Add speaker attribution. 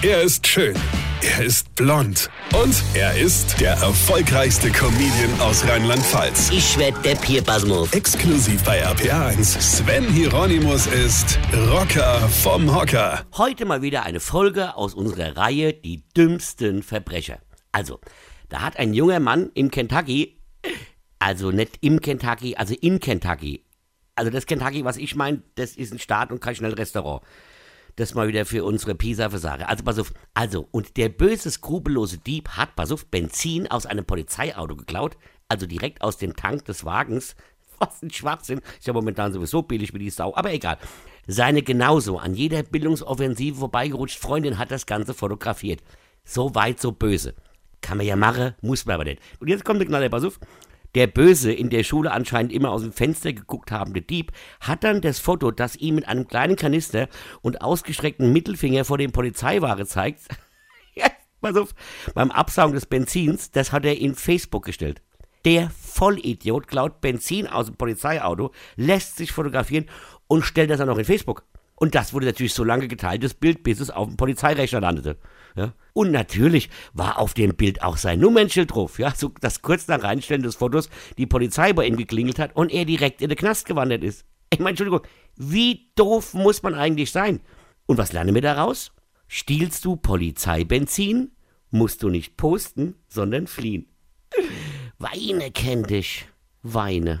Speaker 1: Er ist schön. Er ist blond. Und er ist der erfolgreichste Comedian aus Rheinland-Pfalz.
Speaker 2: Ich werd der Pierpasmus.
Speaker 1: Exklusiv bei RPA1. Sven Hieronymus ist Rocker vom Hocker.
Speaker 2: Heute mal wieder eine Folge aus unserer Reihe Die dümmsten Verbrecher. Also, da hat ein junger Mann in Kentucky, also nicht im Kentucky, also in Kentucky. Also das Kentucky, was ich meine, das ist ein Staat und kein Schnellrestaurant. Das mal wieder für unsere Pisa-Versage. Also pass auf. Also, und der böse, skrupellose Dieb hat, pass auf, Benzin aus einem Polizeiauto geklaut. Also direkt aus dem Tank des Wagens. Was ein Schwachsinn. Ist ja momentan sowieso billig wie die Sau. Aber egal. Seine genauso an jeder Bildungsoffensive vorbeigerutscht Freundin hat das Ganze fotografiert. So weit, so böse. Kann man ja machen, muss man aber nicht. Und jetzt kommt der Knaller, pass auf. Der Böse, in der Schule anscheinend immer aus dem Fenster geguckt habende Dieb, hat dann das Foto, das ihm mit einem kleinen Kanister und ausgestreckten Mittelfinger vor dem Polizeiware zeigt, pass auf, beim Absaugen des Benzins, das hat er in Facebook gestellt. Der Vollidiot klaut Benzin aus dem Polizeiauto, lässt sich fotografieren und stellt das dann noch in Facebook. Und das wurde natürlich so lange geteilt, das Bild, bis es auf dem Polizeirechner landete. Ja? Und natürlich war auf dem Bild auch sein Nummernschild drauf. Ja? So, das kurz nach Reinstellen des Fotos die Polizei bei ihm geklingelt hat und er direkt in den Knast gewandert ist. Ich meine, Entschuldigung, wie doof muss man eigentlich sein? Und was lernen wir daraus? Stiehlst du Polizeibenzin, musst du nicht posten, sondern fliehen. Weine kennt dich. Weine.